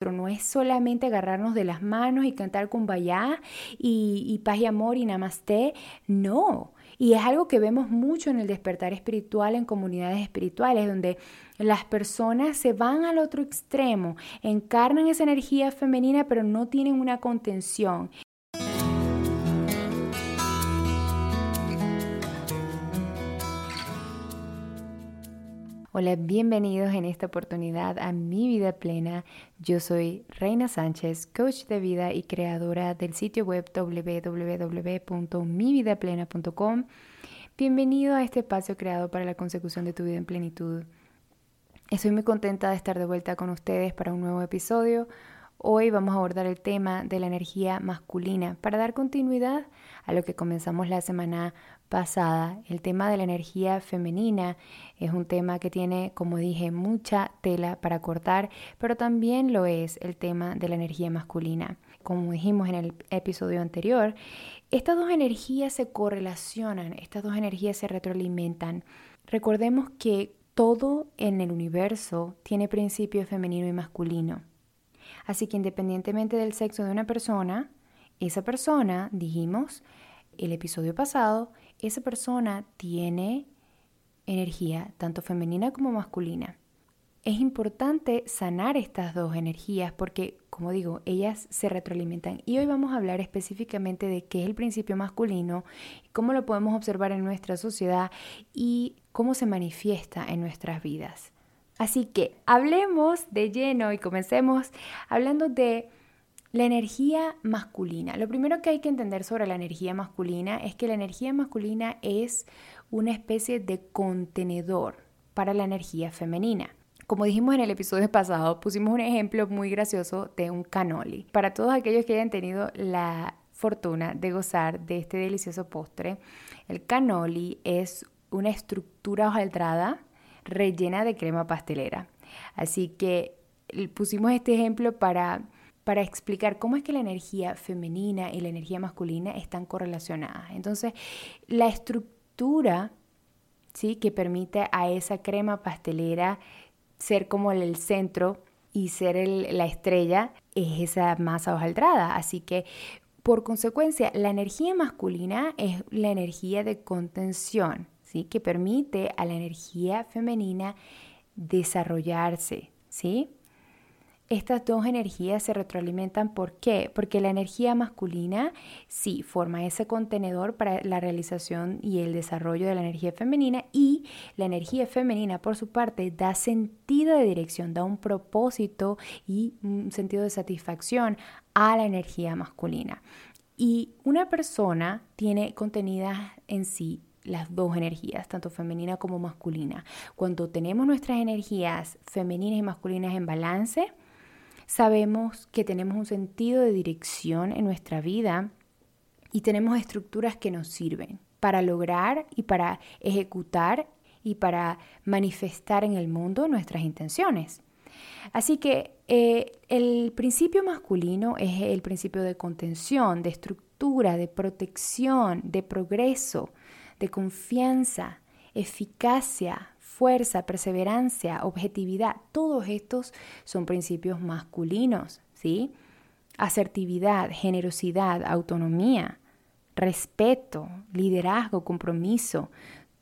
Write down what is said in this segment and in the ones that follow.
no es solamente agarrarnos de las manos y cantar kumbaya y, y paz y amor y namaste, no. Y es algo que vemos mucho en el despertar espiritual, en comunidades espirituales, donde las personas se van al otro extremo, encarnan esa energía femenina, pero no tienen una contención. Hola, bienvenidos en esta oportunidad a Mi Vida Plena. Yo soy Reina Sánchez, coach de vida y creadora del sitio web www.mividaplena.com. Bienvenido a este espacio creado para la consecución de tu vida en plenitud. Estoy muy contenta de estar de vuelta con ustedes para un nuevo episodio. Hoy vamos a abordar el tema de la energía masculina para dar continuidad a lo que comenzamos la semana pasada. El tema de la energía femenina es un tema que tiene, como dije, mucha tela para cortar, pero también lo es el tema de la energía masculina. Como dijimos en el episodio anterior, estas dos energías se correlacionan, estas dos energías se retroalimentan. Recordemos que todo en el universo tiene principio femenino y masculino. Así que independientemente del sexo de una persona, esa persona, dijimos el episodio pasado, esa persona tiene energía tanto femenina como masculina. Es importante sanar estas dos energías porque, como digo, ellas se retroalimentan. Y hoy vamos a hablar específicamente de qué es el principio masculino, cómo lo podemos observar en nuestra sociedad y cómo se manifiesta en nuestras vidas. Así que hablemos de lleno y comencemos hablando de la energía masculina. Lo primero que hay que entender sobre la energía masculina es que la energía masculina es una especie de contenedor para la energía femenina. Como dijimos en el episodio pasado, pusimos un ejemplo muy gracioso de un canoli. Para todos aquellos que hayan tenido la fortuna de gozar de este delicioso postre, el canoli es una estructura hojaldrada rellena de crema pastelera. Así que pusimos este ejemplo para, para explicar cómo es que la energía femenina y la energía masculina están correlacionadas. Entonces, la estructura ¿sí? que permite a esa crema pastelera ser como el centro y ser la estrella es esa masa hojaldrada. Así que por consecuencia, la energía masculina es la energía de contención que permite a la energía femenina desarrollarse. ¿sí? Estas dos energías se retroalimentan. ¿Por qué? Porque la energía masculina sí forma ese contenedor para la realización y el desarrollo de la energía femenina y la energía femenina por su parte da sentido de dirección, da un propósito y un sentido de satisfacción a la energía masculina. Y una persona tiene contenidas en sí las dos energías, tanto femenina como masculina. Cuando tenemos nuestras energías femeninas y masculinas en balance, sabemos que tenemos un sentido de dirección en nuestra vida y tenemos estructuras que nos sirven para lograr y para ejecutar y para manifestar en el mundo nuestras intenciones. Así que eh, el principio masculino es el principio de contención, de estructura, de protección, de progreso, de confianza, eficacia, fuerza, perseverancia, objetividad. Todos estos son principios masculinos, ¿sí? Asertividad, generosidad, autonomía, respeto, liderazgo, compromiso.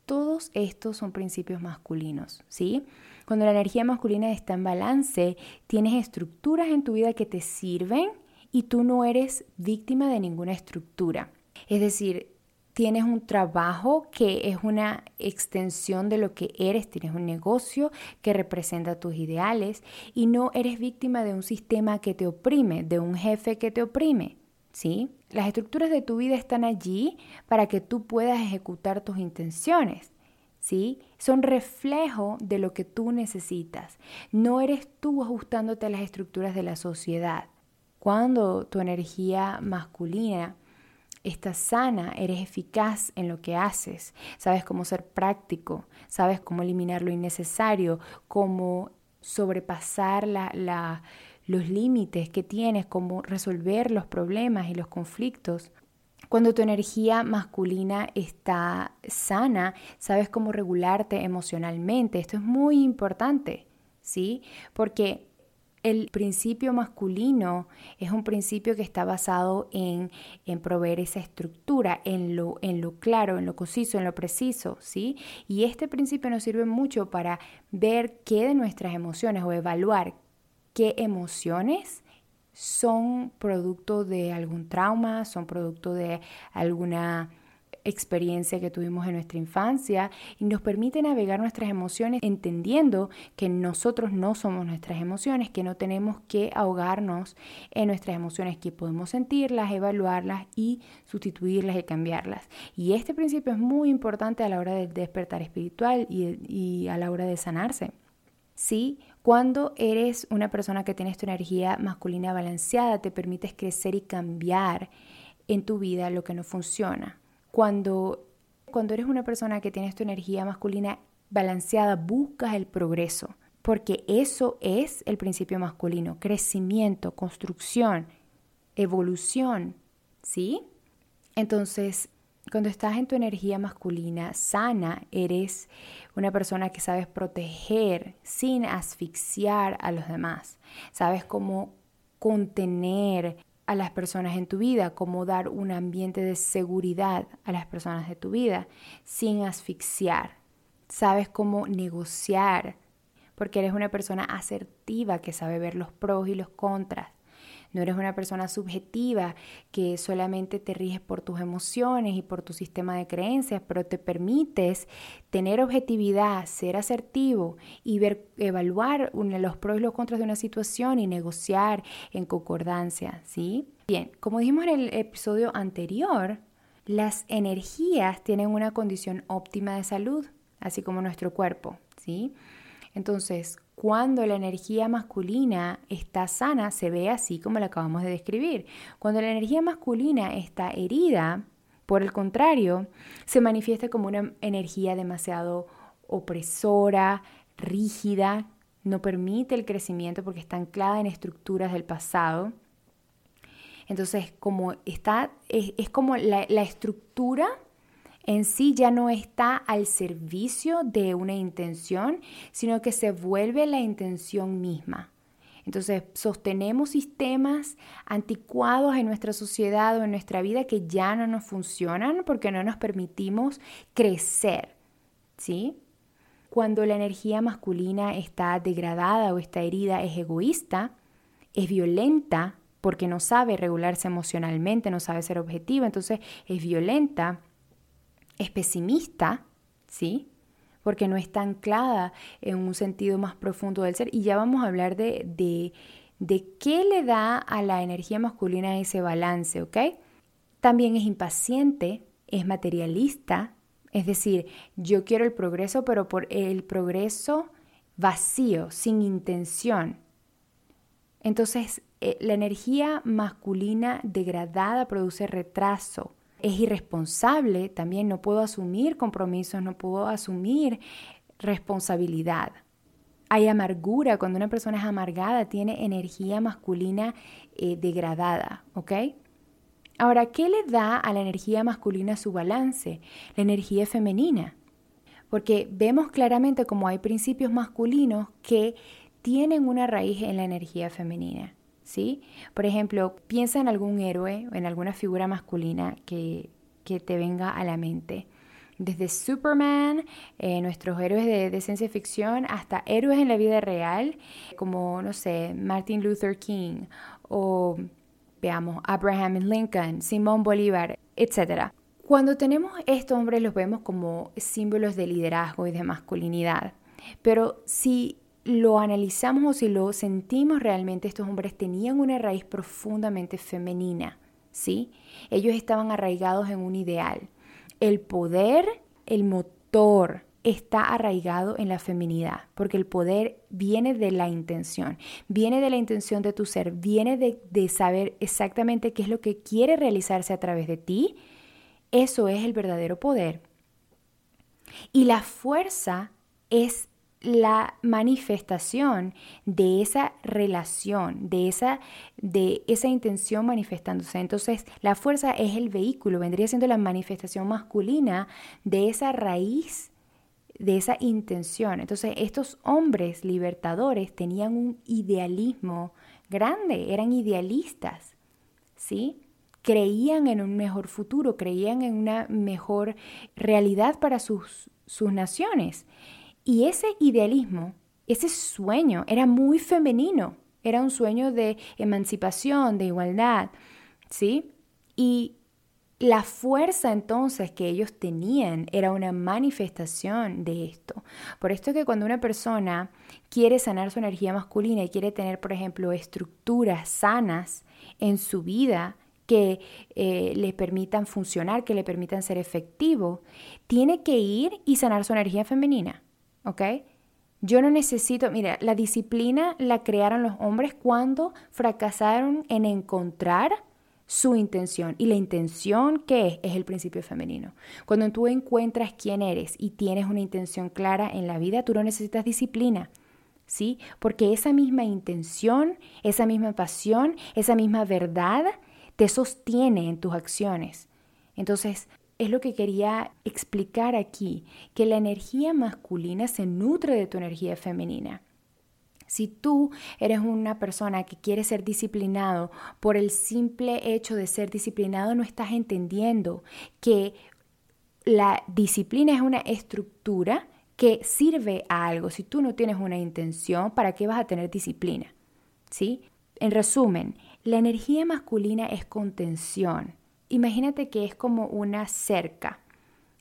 Todos estos son principios masculinos, ¿sí? Cuando la energía masculina está en balance, tienes estructuras en tu vida que te sirven y tú no eres víctima de ninguna estructura. Es decir, tienes un trabajo que es una extensión de lo que eres, tienes un negocio que representa tus ideales y no eres víctima de un sistema que te oprime, de un jefe que te oprime. ¿Sí? Las estructuras de tu vida están allí para que tú puedas ejecutar tus intenciones. ¿Sí? Son reflejo de lo que tú necesitas. No eres tú ajustándote a las estructuras de la sociedad. Cuando tu energía masculina estás sana, eres eficaz en lo que haces, sabes cómo ser práctico, sabes cómo eliminar lo innecesario, cómo sobrepasar los límites que tienes, cómo resolver los problemas y los conflictos. Cuando tu energía masculina está sana, sabes cómo regularte emocionalmente. Esto es muy importante, ¿sí? Porque el principio masculino es un principio que está basado en, en proveer esa estructura, en lo, en lo claro, en lo conciso, en lo preciso, ¿sí? Y este principio nos sirve mucho para ver qué de nuestras emociones o evaluar qué emociones son producto de algún trauma, son producto de alguna experiencia que tuvimos en nuestra infancia y nos permite navegar nuestras emociones entendiendo que nosotros no somos nuestras emociones, que no tenemos que ahogarnos en nuestras emociones, que podemos sentirlas, evaluarlas y sustituirlas y cambiarlas. Y este principio es muy importante a la hora del despertar espiritual y, a la hora de sanarse. Sí, cuando eres una persona que tienes tu energía masculina balanceada, te permites crecer y cambiar en tu vida lo que no funciona. Cuando, cuando eres una persona que tienes tu energía masculina balanceada, buscas el progreso, porque eso es el principio masculino, crecimiento, construcción, evolución, ¿sí? Entonces, cuando estás en tu energía masculina sana, eres una persona que sabes proteger sin asfixiar a los demás. Sabes cómo contener a las personas en tu vida, cómo dar un ambiente de seguridad a las personas de tu vida sin asfixiar. Sabes cómo negociar, porque eres una persona asertiva que sabe ver los pros y los contras. No eres una persona subjetiva que solamente te riges por tus emociones y por tu sistema de creencias, pero te permites tener objetividad, ser asertivo y ver, evaluar los pros y los contras de una situación y negociar en concordancia, ¿sí? Bien, como dijimos en el episodio anterior, las energías tienen una condición óptima de salud, así como nuestro cuerpo, ¿sí? Entonces, cuando la energía masculina está sana, se ve así como la acabamos de describir. Cuando la energía masculina está herida, por el contrario, se manifiesta como una energía demasiado opresora, rígida, no permite el crecimiento porque está anclada en estructuras del pasado. Entonces, como está, es, como la, la estructura en sí ya no está al servicio de una intención, sino que se vuelve la intención misma. Entonces, sostenemos sistemas anticuados en nuestra sociedad o en nuestra vida que ya no nos funcionan porque no nos permitimos crecer, ¿sí? Cuando la energía masculina está degradada o está herida, es egoísta, es violenta porque no sabe regularse emocionalmente, no sabe ser objetiva, entonces es violenta, es pesimista, ¿sí? Porque no está anclada en un sentido más profundo del ser. Y ya vamos a hablar de, de, de qué le da a la energía masculina ese balance, ¿ok? También es impaciente, es materialista, es decir, yo quiero el progreso, pero por el progreso vacío, sin intención. Entonces, eh, la energía masculina degradada produce retraso, es irresponsable, también no puedo asumir compromisos, no puedo asumir responsabilidad. Hay amargura, cuando una persona es amargada, tiene energía masculina eh, degradada, ¿ok? Ahora, ¿qué le da a la energía masculina su balance? La energía femenina. Porque vemos claramente como hay principios masculinos que tienen una raíz en la energía femenina. ¿Sí? Por ejemplo, piensa en algún héroe o en alguna figura masculina que, te venga a la mente. Desde Superman, eh, nuestros héroes de, de, ciencia ficción, hasta héroes en la vida real, como, no sé, Martin Luther King o, veamos, Abraham Lincoln, Simón Bolívar, etc. Cuando tenemos estos hombres los vemos como símbolos de liderazgo y de masculinidad. Pero si lo analizamos o si lo sentimos realmente, estos hombres tenían una raíz profundamente femenina, ¿sí? Ellos estaban arraigados en un ideal. El poder, el motor, está arraigado en la feminidad, porque el poder viene de la intención, viene de la intención de tu ser, viene de, de, saber exactamente qué es lo que quiere realizarse a través de ti. Eso es el verdadero poder. Y la fuerza es la manifestación de esa relación, de esa, de esa intención manifestándose. Entonces, la fuerza es el vehículo, vendría siendo la manifestación masculina de esa raíz de esa intención. Entonces, estos hombres libertadores tenían un idealismo grande, eran idealistas, ¿sí? Creían en un mejor futuro, creían en una mejor realidad para sus, sus naciones. Y ese idealismo, ese sueño, era muy femenino, era un sueño de emancipación, de igualdad, ¿sí? Y la fuerza entonces que ellos tenían era una manifestación de esto. Por esto es que cuando una persona quiere sanar su energía masculina y quiere tener, por ejemplo, estructuras sanas en su vida que eh, le permitan funcionar, que le permitan ser efectivo, tiene que ir y sanar su energía femenina. ¿Ok? Yo no necesito, mira, la disciplina la crearon los hombres cuando fracasaron en encontrar su intención. Y la intención, ¿qué es? Es el principio femenino. Cuando tú encuentras quién eres y tienes una intención clara en la vida, tú no necesitas disciplina. ¿Sí? Porque esa misma intención, esa misma pasión, esa misma verdad te sostiene en tus acciones. Entonces, es lo que quería explicar aquí, que la energía masculina se nutre de tu energía femenina. Si tú eres una persona que quiere ser disciplinado por el simple hecho de ser disciplinado, no estás entendiendo que la disciplina es una estructura que sirve a algo. Si tú no tienes una intención, ¿para qué vas a tener disciplina? ¿Sí? En resumen, la energía masculina es contención. Imagínate que es como una cerca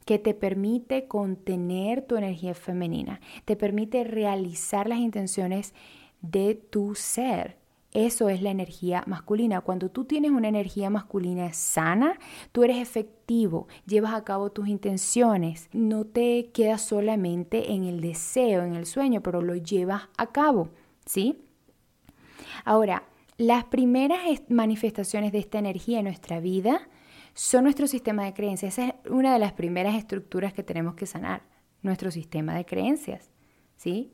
que te permite contener tu energía femenina, te permite realizar las intenciones de tu ser. Eso es la energía masculina. Cuando tú tienes una energía masculina sana, tú eres efectivo, llevas a cabo tus intenciones, no te quedas solamente en el deseo, en el sueño, pero lo llevas a cabo, ¿sí? Ahora, las primeras manifestaciones de esta energía en nuestra vida son nuestro sistema de creencias. Esa es una de las primeras estructuras que tenemos que sanar, nuestro sistema de creencias. ¿sí?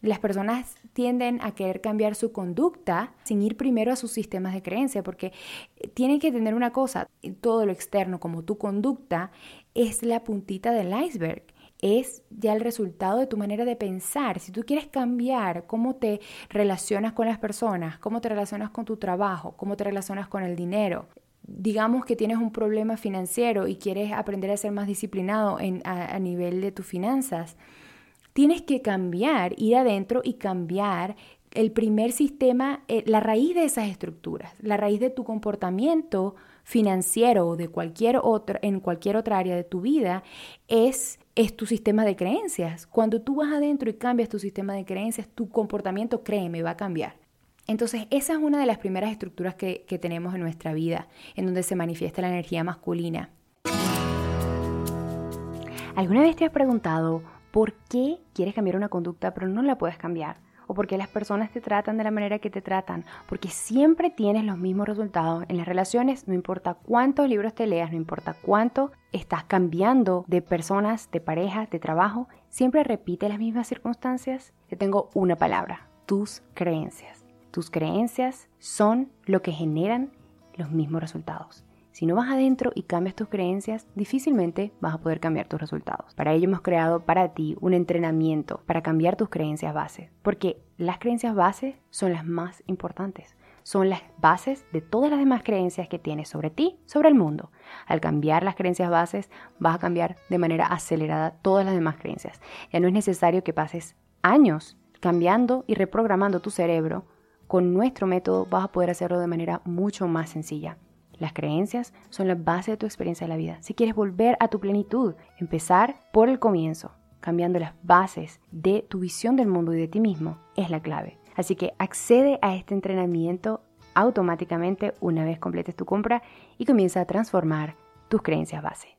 Las personas tienden a querer cambiar su conducta sin ir primero a sus sistemas de creencia, porque tienen que tener una cosa, todo lo externo como tu conducta es la puntita del iceberg es ya el resultado de tu manera de pensar. Si tú quieres cambiar cómo te relacionas con las personas, cómo te relacionas con tu trabajo, cómo te relacionas con el dinero, digamos que tienes un problema financiero y quieres aprender a ser más disciplinado a, nivel de tus finanzas, tienes que cambiar, ir adentro y cambiar el primer sistema, eh, la raíz de esas estructuras, la raíz de tu comportamiento financiero o de cualquier otra, en cualquier otra área de tu vida es, es tu sistema de creencias. Cuando tú vas adentro y cambias tu sistema de creencias, tu comportamiento, créeme, va a cambiar. Entonces, esa es una de las primeras estructuras que, tenemos en nuestra vida, en donde se manifiesta la energía masculina. ¿Alguna vez te has preguntado por qué quieres cambiar una conducta pero no la puedes cambiar? ¿O por qué las personas te tratan de la manera que te tratan? Porque siempre tienes los mismos resultados en las relaciones, no importa cuántos libros te leas, no importa cuánto estás cambiando de personas, de pareja, de trabajo, siempre repite las mismas circunstancias. Te tengo una palabra, tus creencias. Tus creencias son lo que generan los mismos resultados. Si no vas adentro y cambias tus creencias, difícilmente vas a poder cambiar tus resultados. Para ello hemos creado para ti un entrenamiento para cambiar tus creencias base, porque las creencias base son las más importantes. Son las bases de todas las demás creencias que tienes sobre ti, sobre el mundo. Al cambiar las creencias bases, vas a cambiar de manera acelerada todas las demás creencias. Ya no es necesario que pases años cambiando y reprogramando tu cerebro con nuestro método vas a poder hacerlo de manera mucho más sencilla. Las creencias son la base de tu experiencia de la vida. Si quieres volver a tu plenitud, empezar por el comienzo, cambiando las bases de tu visión del mundo y de ti mismo, es la clave. Así que accede a este entrenamiento automáticamente una vez completes tu compra y comienza a transformar tus creencias base.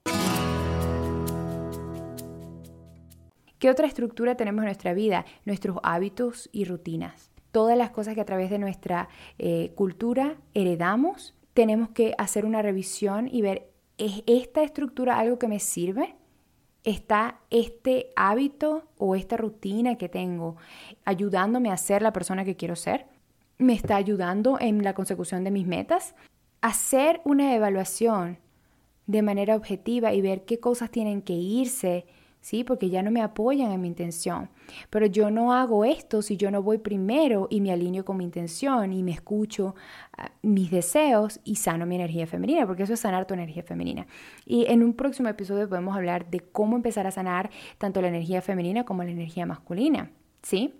¿Qué otra estructura tenemos en nuestra vida? Nuestros hábitos y rutinas todas las cosas que a través de nuestra eh, cultura heredamos, tenemos que hacer una revisión y ver, ¿es esta estructura algo que me sirve? ¿Está este hábito o esta rutina que tengo ayudándome a ser la persona que quiero ser? ¿Me está ayudando en la consecución de mis metas? Hacer una evaluación de manera objetiva y ver qué cosas tienen que irse ¿sí? Porque ya no me apoyan en mi intención. Pero yo no hago esto si yo no voy primero y me alineo con mi intención y me escucho ah, mis deseos y sano mi energía femenina, porque eso es sanar tu energía femenina. Y en un próximo episodio podemos hablar de cómo empezar a sanar tanto la energía femenina como la energía masculina, ¿sí?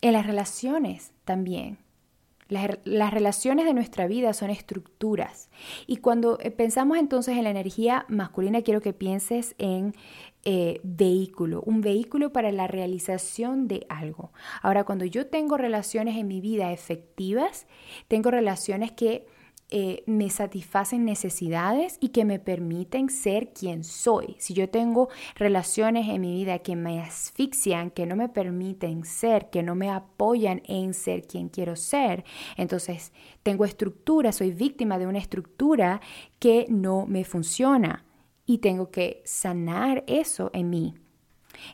En las relaciones también. Las, relaciones de nuestra vida son estructuras. Y cuando eh, pensamos entonces en la energía masculina, quiero que pienses en eh, vehículo, un vehículo para la realización de algo. Ahora, cuando yo tengo relaciones en mi vida efectivas, tengo relaciones que eh, me satisfacen necesidades y que me permiten ser quien soy. Si yo tengo relaciones en mi vida que me asfixian, que no me permiten ser, que no me apoyan en ser quien quiero ser, entonces tengo estructura, soy víctima de una estructura que no me funciona y tengo que sanar eso en mí.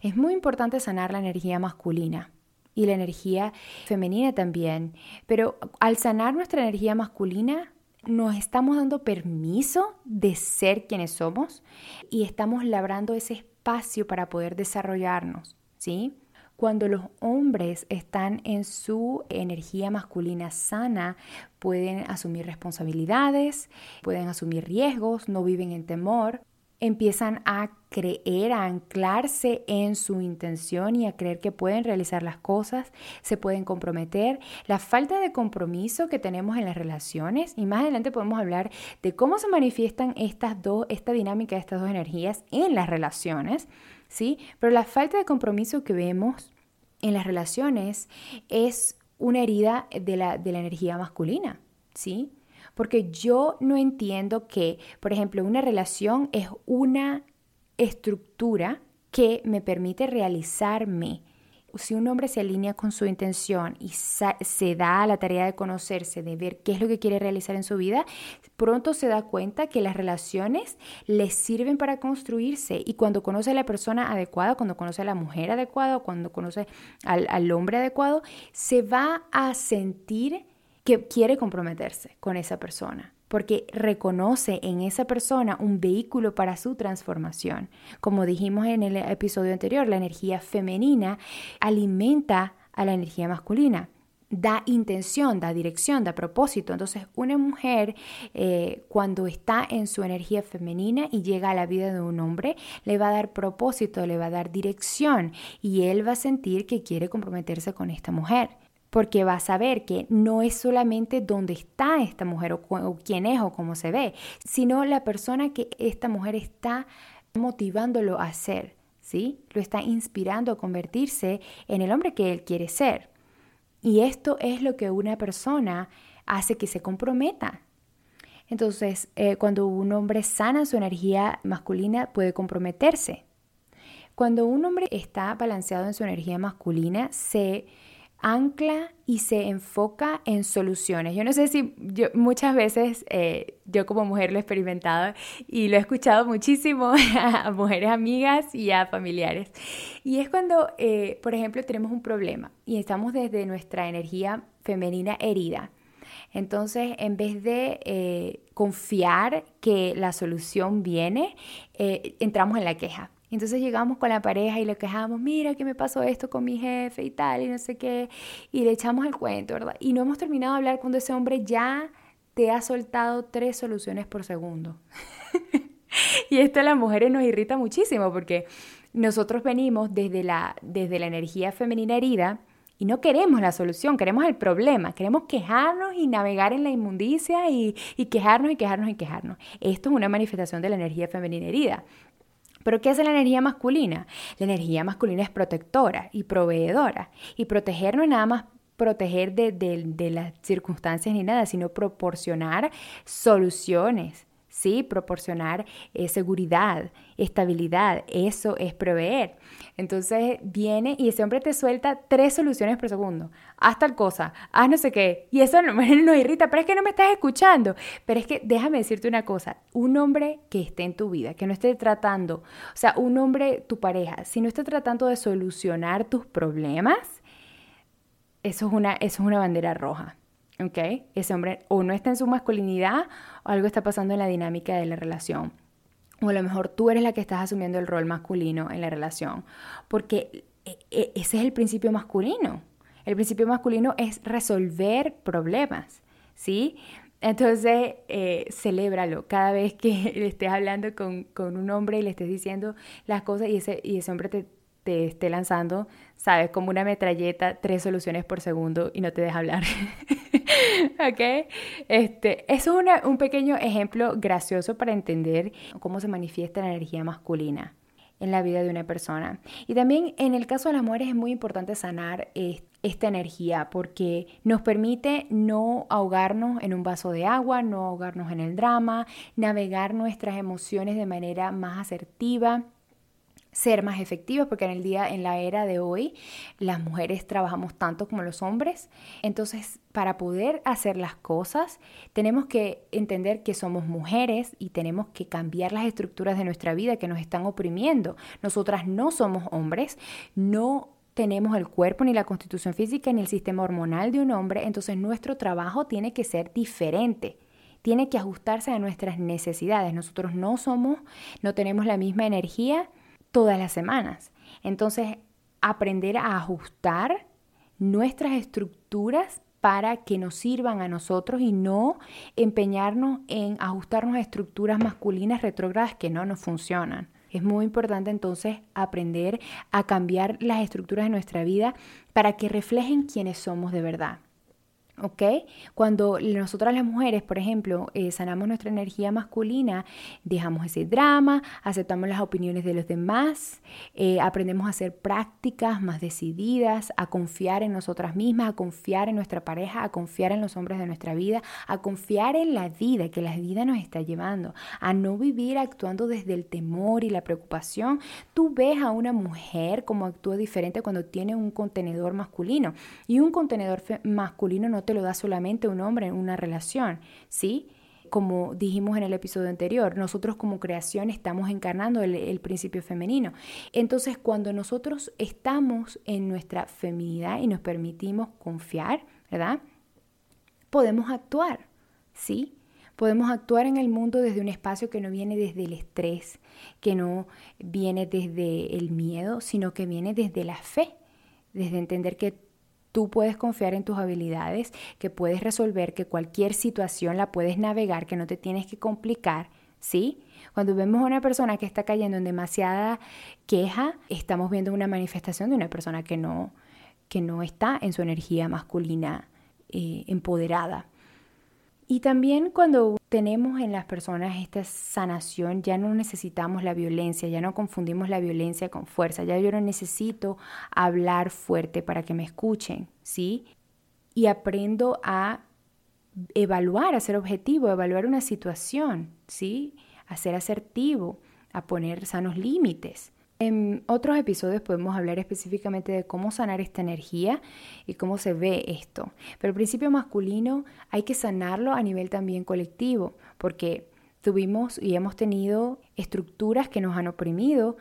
Es muy importante sanar la energía masculina y la energía femenina también, pero al sanar nuestra energía masculina, nos estamos dando permiso de ser quienes somos y estamos labrando ese espacio para poder desarrollarnos, ¿sí? Cuando los hombres están en su energía masculina sana, pueden asumir responsabilidades, pueden asumir riesgos, no viven en temor, empiezan a creer, a anclarse en su intención y a creer que pueden realizar las cosas, se pueden comprometer. La falta de compromiso que tenemos en las relaciones, y más adelante podemos hablar de cómo se manifiestan estas dos, esta dinámica de estas dos energías en las relaciones, ¿sí? Pero la falta de compromiso que vemos en las relaciones es una herida de la, de la energía masculina, ¿sí? Porque yo no entiendo que, por ejemplo, una relación es una estructura que me permite realizarme. Si un hombre se alinea con su intención y se da la tarea de conocerse, de ver qué es lo que quiere realizar en su vida, pronto se da cuenta que las relaciones le sirven para construirse. Y cuando conoce a la persona adecuada, cuando conoce a la mujer adecuada, cuando conoce al, al hombre adecuado, se va a sentir que quiere comprometerse con esa persona porque reconoce en esa persona un vehículo para su transformación. Como dijimos en el episodio anterior, la energía femenina alimenta a la energía masculina da intención, da dirección, da propósito. Entonces, una mujer eh, cuando está en su energía femenina y llega a la vida de un hombre, le va a dar propósito, le va a dar dirección y él va a sentir que quiere comprometerse con esta mujer porque va a saber que no es solamente dónde está esta mujer o, quién es o cómo se ve, sino la persona que esta mujer está motivándolo a ser, ¿sí? Lo está inspirando a convertirse en el hombre que él quiere ser. Y esto es lo que una persona hace que se comprometa. Entonces, eh, cuando un hombre sana su energía masculina, puede comprometerse. Cuando un hombre está balanceado en su energía masculina, se ancla y se enfoca en soluciones. Yo no sé si yo, muchas veces eh, yo como mujer lo he experimentado y lo he escuchado muchísimo a mujeres amigas y a familiares. Y es cuando, eh, por ejemplo, tenemos un problema y estamos desde nuestra energía femenina herida. Entonces, en vez de eh, confiar que la solución viene, entramos en la queja entonces llegamos con la pareja y le quejamos, mira que me pasó esto con mi jefe y tal, y no sé qué, y le echamos el cuento, ¿verdad? Y no hemos terminado de hablar cuando ese hombre ya te ha soltado tres soluciones por segundo. y esto a las mujeres nos irrita muchísimo porque nosotros venimos desde la, desde la energía femenina herida y no queremos la solución, queremos el problema, queremos quejarnos y navegar en la inmundicia y, y quejarnos y quejarnos y quejarnos. Esto es una manifestación de la energía femenina herida. Pero ¿qué hace la energía masculina? La energía masculina es protectora y proveedora. Y proteger no es nada más proteger de, las circunstancias ni nada, sino proporcionar soluciones, ¿sí? Proporcionar eh, seguridad, estabilidad, eso es proveer. Entonces viene y ese hombre te suelta tres soluciones por segundo. Haz tal cosa, haz no sé qué. Y eso no, nos irrita, pero es que no me estás escuchando. Pero es que déjame decirte una cosa, un hombre que esté en tu vida, que no esté tratando, o sea, un hombre, tu pareja, si no está tratando de solucionar tus problemas, eso es una, eso es una bandera roja. ¿Ok? Ese hombre o no está en su masculinidad o algo está pasando en la dinámica de la relación o a lo mejor tú eres la que estás asumiendo el rol masculino en la relación, porque e, e, ese es el principio masculino. El principio masculino es resolver problemas, ¿sí? Entonces, eh, celébralo cada vez que le estés hablando con, un hombre y le estés diciendo las cosas y ese, y ese hombre te, te esté lanzando, sabes, como una metralleta, tres soluciones por segundo y no te deja hablar. ¿Ok? Este, es un pequeño ejemplo gracioso para entender cómo se manifiesta la energía masculina en la vida de una persona. Y también en el caso de las mujeres es muy importante sanar esta energía porque nos permite no ahogarnos en un vaso de agua, no ahogarnos en el drama, navegar nuestras emociones de manera más asertiva ser más efectivos porque en el día en la era de hoy las mujeres trabajamos tanto como los hombres. Entonces para poder hacer las cosas tenemos que entender que somos mujeres y tenemos que cambiar las estructuras de nuestra vida que nos están oprimiendo. Nosotras no somos hombres no tenemos el cuerpo ni la constitución física ni el sistema hormonal de un hombre. Entonces nuestro trabajo tiene que ser diferente. Tiene que ajustarse a nuestras necesidades. Nosotros no somos, no tenemos la misma energía todas las semanas. Entonces, aprender a ajustar nuestras estructuras para que nos sirvan a nosotros y no empeñarnos en ajustarnos a estructuras masculinas retrógradas que no nos funcionan. Es muy importante entonces aprender a cambiar las estructuras de nuestra vida para que reflejen quiénes somos de verdad. ¿Ok? Cuando nosotras las mujeres, por ejemplo, eh, sanamos nuestra energía masculina, dejamos ese drama, aceptamos las opiniones de los demás, eh, aprendemos a hacer prácticas más decididas, a confiar en nosotras mismas, a confiar en nuestra pareja, a confiar en los hombres de nuestra vida, a confiar en la vida, que la vida nos está llevando, a no vivir actuando desde el temor y la preocupación. Tú ves a una mujer como actúa diferente cuando tiene un contenedor masculino y un contenedor masculino no te lo da solamente un hombre en una relación, ¿sí? Como dijimos en el episodio anterior, nosotros como creación estamos encarnando el, principio femenino. Entonces, cuando nosotros estamos en nuestra feminidad y nos permitimos confiar, ¿verdad? Podemos actuar, ¿sí? Podemos actuar en el mundo desde un espacio que no viene desde el estrés, que no viene desde el miedo, sino que viene desde la fe, desde entender que tú puedes confiar en tus habilidades, que puedes resolver, que cualquier situación la puedes navegar, que no te tienes que complicar, ¿sí? Cuando vemos a una persona que está cayendo en demasiada queja, estamos viendo una manifestación de una persona que no, que no está en su energía masculina eh, empoderada. Y también cuando tenemos en las personas esta sanación, ya no necesitamos la violencia, ya no confundimos la violencia con fuerza, ya yo no necesito hablar fuerte para que me escuchen, ¿sí? Y aprendo a evaluar, a ser objetivo, a evaluar una situación, ¿sí? A ser asertivo, a poner sanos límites. En otros episodios podemos hablar específicamente de cómo sanar esta energía y cómo se ve esto. Pero el principio masculino hay que sanarlo a nivel también colectivo, porque tuvimos y hemos tenido estructuras que nos han oprimido,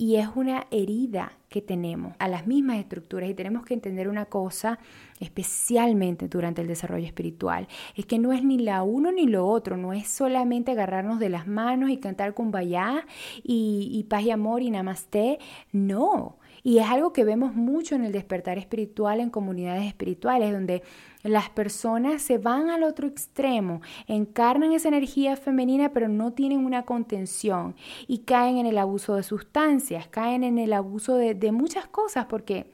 y es una herida que tenemos a las mismas estructuras y tenemos que entender una cosa especialmente durante el desarrollo espiritual, es que no es ni la uno ni lo otro, no es solamente agarrarnos de las manos y cantar con y, y paz y amor y namaste, no, y es algo que vemos mucho en el despertar espiritual, en comunidades espirituales, donde las personas se van al otro extremo, encarnan esa energía femenina, pero no tienen una contención y caen en el abuso de sustancias, caen en el abuso de, muchas cosas, porque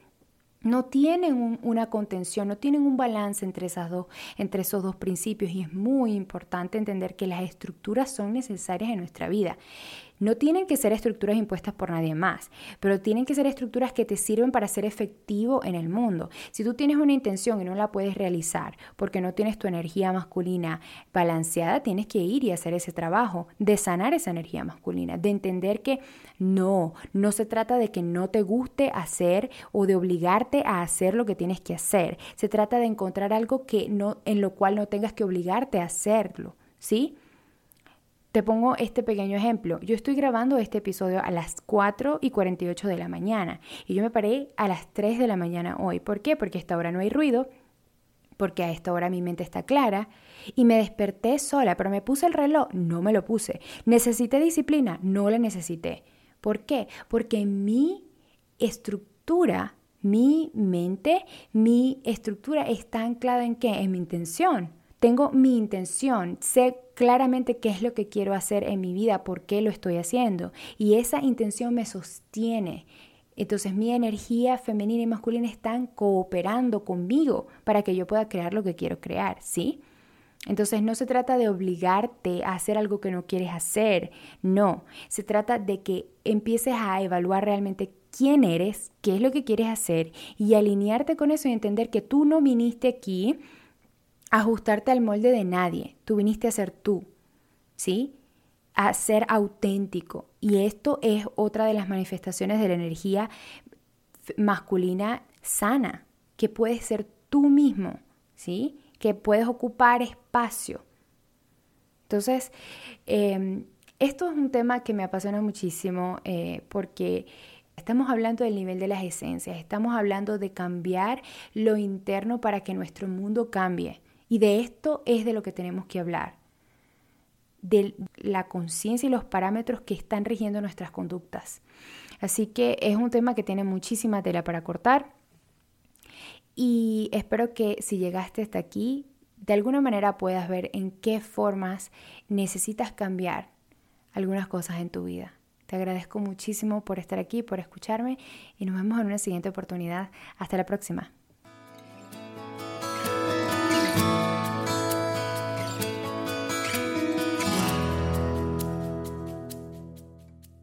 no tienen una contención, no tienen un balance entre, esas dos, entre esos dos principios y es muy importante entender que las estructuras son necesarias en nuestra vida. No tienen que ser estructuras impuestas por nadie más, pero tienen que ser estructuras que te sirven para ser efectivo en el mundo. Si tú tienes una intención y no la puedes realizar porque no tienes tu energía masculina balanceada, tienes que ir y hacer ese trabajo de sanar esa energía masculina, de entender que no, no se trata de que no te guste hacer o de obligarte a hacer lo que tienes que hacer. Se trata de encontrar algo que no en lo cual no tengas que obligarte a hacerlo, ¿sí? Te pongo este pequeño ejemplo. Yo estoy grabando este episodio a las 4 y 48 de la mañana y yo me paré a las 3 de la mañana hoy. ¿Por qué? Porque a esta hora no hay ruido, porque a esta hora mi mente está clara, y me desperté sola, pero me puse el reloj, no me lo puse. ¿Necesité disciplina? No la necesité. ¿Por qué? Porque mi estructura, mi mente, mi estructura está anclada en qué? En mi intención. Tengo mi intención, sé claramente qué es lo que quiero hacer en mi vida, por qué lo estoy haciendo. Y esa intención me sostiene. Entonces mi energía femenina y masculina están cooperando conmigo para que yo pueda crear lo que quiero crear, ¿sí? Entonces no se trata de obligarte a hacer algo que no quieres hacer, no, se trata de que empieces a evaluar realmente quién eres, qué es lo que quieres hacer y alinearte con eso y entender que tú no viniste aquí ajustarte al molde de nadie, tú viniste a ser tú, ¿sí? A ser auténtico. Y esto es otra de las manifestaciones de la energía masculina sana, que puedes ser tú mismo, ¿sí? Que puedes ocupar espacio. Entonces, em, esto es un tema que me apasiona muchísimo eh, porque Estamos hablando del nivel de las esencias, estamos hablando de cambiar lo interno para que nuestro mundo cambie. Y de esto es de lo que tenemos que hablar, de la conciencia y los parámetros que están rigiendo nuestras conductas. Así que es un tema que tiene muchísima tela para cortar y espero que si llegaste hasta aquí, de alguna manera puedas ver en qué formas necesitas cambiar algunas cosas en tu vida. Te agradezco muchísimo por estar aquí, por escucharme y nos vemos en una siguiente oportunidad. Hasta la próxima.